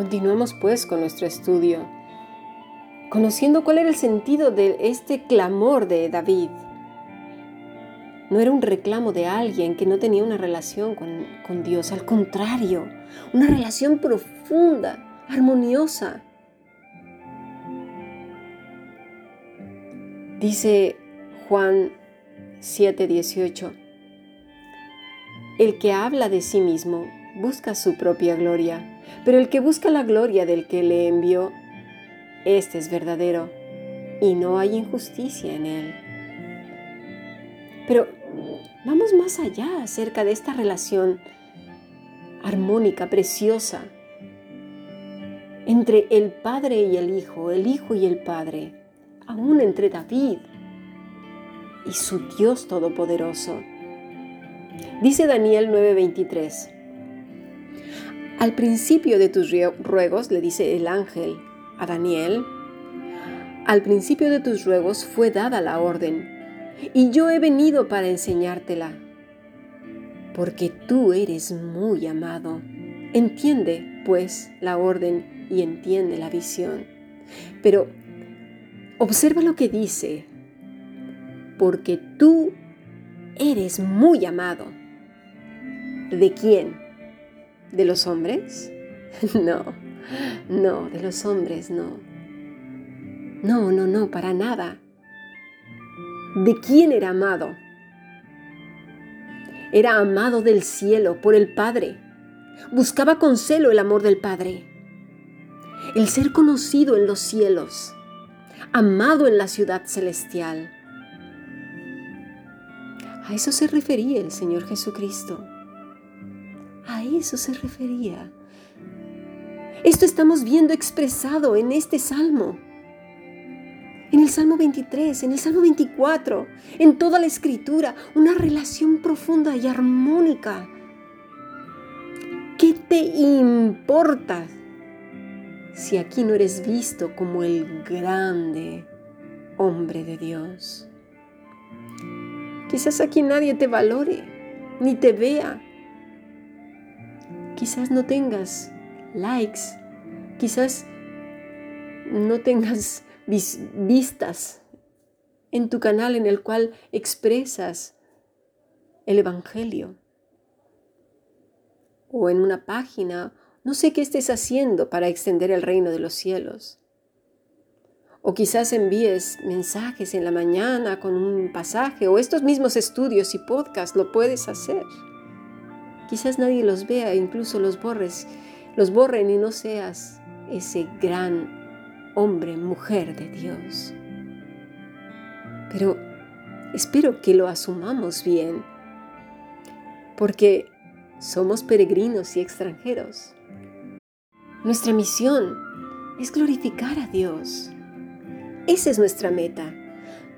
Continuamos pues con nuestro estudio, conociendo cuál era el sentido de este clamor de David. No era un reclamo de alguien que no tenía una relación con, con Dios, al contrario, una relación profunda, armoniosa. Dice Juan 7:18, el que habla de sí mismo busca su propia gloria, pero el que busca la gloria del que le envió, este es verdadero y no hay injusticia en él. Pero vamos más allá acerca de esta relación armónica, preciosa, entre el Padre y el Hijo, el Hijo y el Padre, aún entre David y su Dios Todopoderoso. Dice Daniel 9:23, al principio de tus ruegos, le dice el ángel a Daniel, al principio de tus ruegos fue dada la orden, y yo he venido para enseñártela, porque tú eres muy amado. Entiende, pues, la orden y entiende la visión. Pero observa lo que dice, porque tú eres muy amado. ¿De quién? ¿De los hombres? No, no, de los hombres no. No, no, no, para nada. ¿De quién era amado? Era amado del cielo por el Padre. Buscaba con celo el amor del Padre. El ser conocido en los cielos. Amado en la ciudad celestial. A eso se refería el Señor Jesucristo. Eso se refería. Esto estamos viendo expresado en este salmo. En el Salmo 23, en el Salmo 24, en toda la escritura, una relación profunda y armónica. ¿Qué te importa si aquí no eres visto como el grande hombre de Dios? Quizás aquí nadie te valore, ni te vea, Quizás no tengas likes, quizás no tengas vistas en tu canal en el cual expresas el Evangelio o en una página, no sé qué estés haciendo para extender el reino de los cielos. O quizás envíes mensajes en la mañana con un pasaje o estos mismos estudios y podcasts lo puedes hacer. Quizás nadie los vea, incluso los borres, los borren y no seas ese gran hombre, mujer de Dios. Pero espero que lo asumamos bien, porque somos peregrinos y extranjeros. Nuestra misión es glorificar a Dios. Esa es nuestra meta.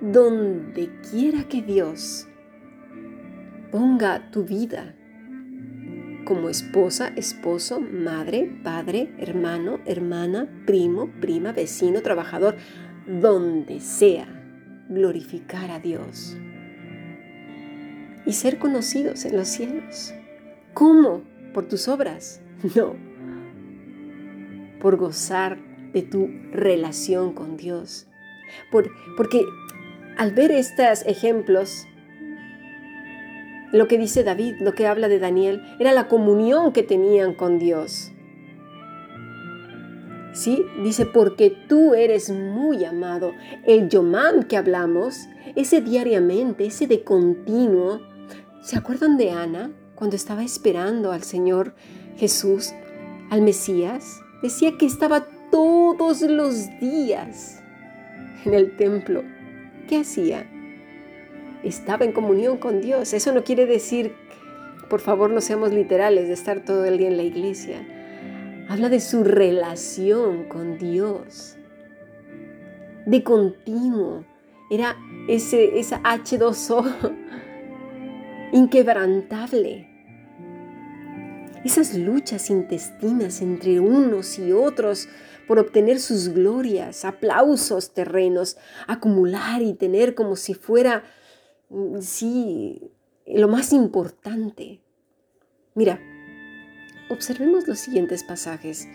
Donde quiera que Dios ponga tu vida, como esposa, esposo, madre, padre, hermano, hermana, primo, prima, vecino, trabajador, donde sea, glorificar a Dios y ser conocidos en los cielos. ¿Cómo? ¿Por tus obras? No, por gozar de tu relación con Dios. Por, porque al ver estos ejemplos, lo que dice David, lo que habla de Daniel, era la comunión que tenían con Dios. ¿Sí? Dice, porque tú eres muy amado. El yomam que hablamos, ese diariamente, ese de continuo. ¿Se acuerdan de Ana cuando estaba esperando al Señor Jesús, al Mesías? Decía que estaba todos los días en el templo. ¿Qué hacía? Estaba en comunión con Dios. Eso no quiere decir, por favor, no seamos literales de estar todo el día en la iglesia. Habla de su relación con Dios. De continuo. Era ese, esa H2O inquebrantable. Esas luchas intestinas entre unos y otros por obtener sus glorias, aplausos terrenos, acumular y tener como si fuera sí, lo más importante. Mira, observemos los siguientes pasajes.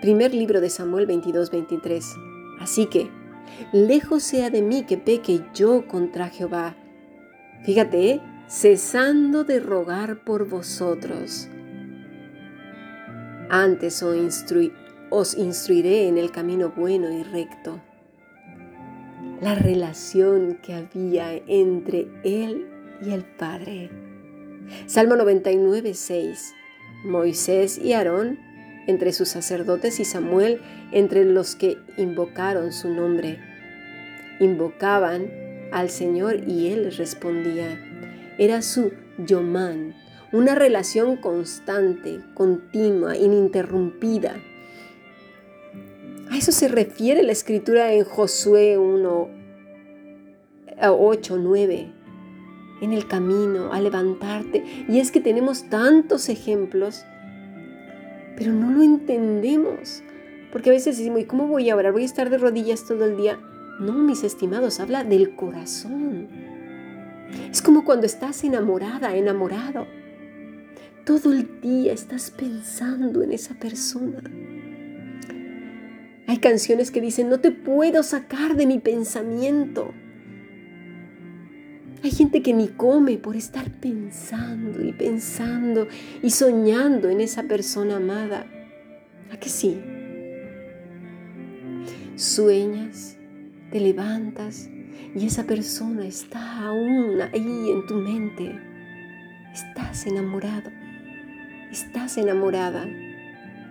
Primer libro de Samuel 22-23. Así que, lejos sea de mí que peque yo contra Jehová. Fíjate, ¿eh? cesando de rogar por vosotros. Antes os instruiré en el camino bueno y recto. La relación que había entre él y el Padre. Salmo 99, 6. Moisés y Aarón entre sus sacerdotes y Samuel entre los que invocaron su nombre. Invocaban al Señor y Él respondía. Era su Yomán, una relación constante, continua, ininterrumpida. A eso se refiere la escritura en Josué 1, 8, 9. En el camino, a levantarte. Y es que tenemos tantos ejemplos pero no lo entendemos. Porque a veces decimos, ¿y cómo voy a orar? ¿Voy a estar de rodillas todo el día? No, mis estimados, habla del corazón. Es como cuando estás enamorada, enamorado. Todo el día estás pensando en esa persona. Hay canciones que dicen, no te puedo sacar de mi pensamiento. Hay gente que ni come por estar pensando y pensando y soñando en esa persona amada. ¿A que sí? Sueñas, te levantas y esa persona está aún ahí en tu mente. Estás enamorado, estás enamorada.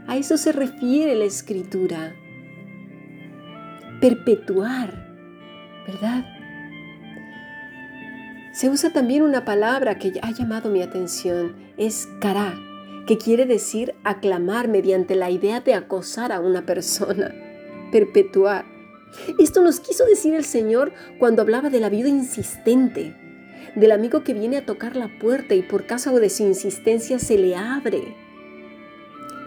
A eso se refiere la escritura. Perpetuar, ¿verdad? Se usa también una palabra que ha llamado mi atención, es cara, que quiere decir aclamar mediante la idea de acosar a una persona, perpetuar. Esto nos quiso decir el Señor cuando hablaba de la vida insistente, del amigo que viene a tocar la puerta y por causa de su insistencia se le abre.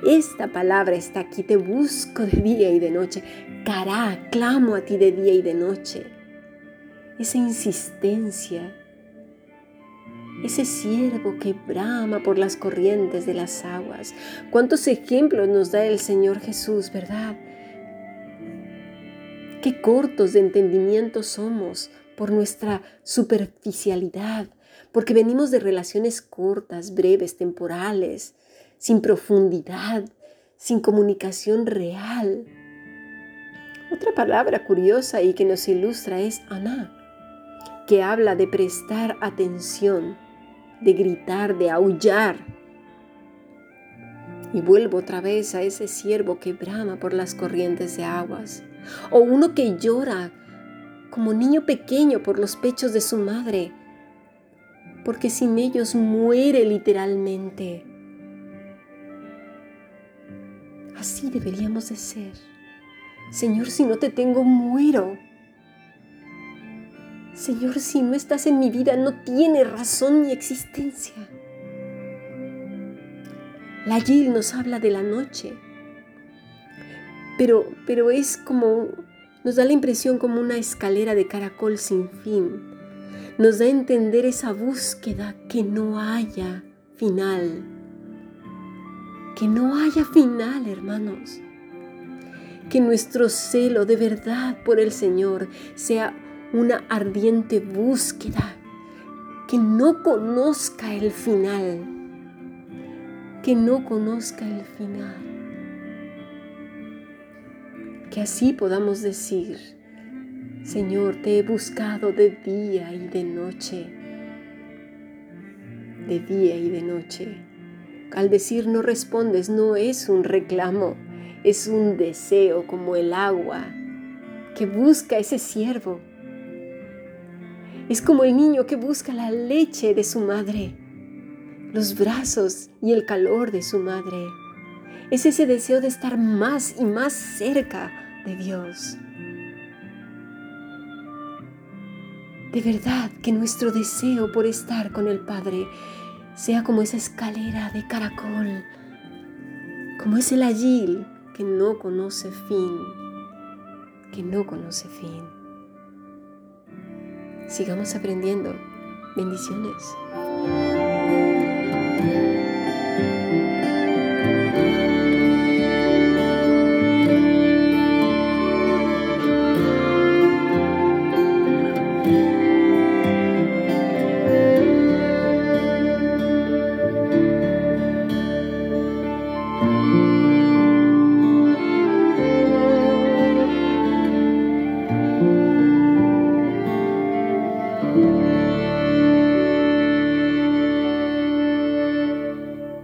Esta palabra está aquí, te busco de día y de noche. Cará, clamo a ti de día y de noche. Esa insistencia, ese siervo que brama por las corrientes de las aguas. ¿Cuántos ejemplos nos da el Señor Jesús, verdad? Qué cortos de entendimiento somos por nuestra superficialidad, porque venimos de relaciones cortas, breves, temporales, sin profundidad, sin comunicación real. Otra palabra curiosa y que nos ilustra es Aná, que habla de prestar atención, de gritar, de aullar. Y vuelvo otra vez a ese siervo que brama por las corrientes de aguas, o uno que llora como niño pequeño por los pechos de su madre, porque sin ellos muere literalmente. Deberíamos de ser. Señor, si no te tengo, muero. Señor, si no estás en mi vida, no tiene razón mi existencia. La Gil nos habla de la noche, pero, pero es como, nos da la impresión como una escalera de caracol sin fin. Nos da a entender esa búsqueda que no haya final. Que no haya final, hermanos. Que nuestro celo de verdad por el Señor sea una ardiente búsqueda que no conozca el final, que no conozca el final. Que así podamos decir, Señor, te he buscado de día y de noche, de día y de noche. Al decir no respondes no es un reclamo, es un deseo como el agua que busca ese siervo es como el niño que busca la leche de su madre, los brazos y el calor de su madre. Es ese deseo de estar más y más cerca de Dios. De verdad que nuestro deseo por estar con el Padre sea como esa escalera de caracol, como ese layil que no conoce fin, que no conoce fin. Sigamos aprendiendo. Bendiciones.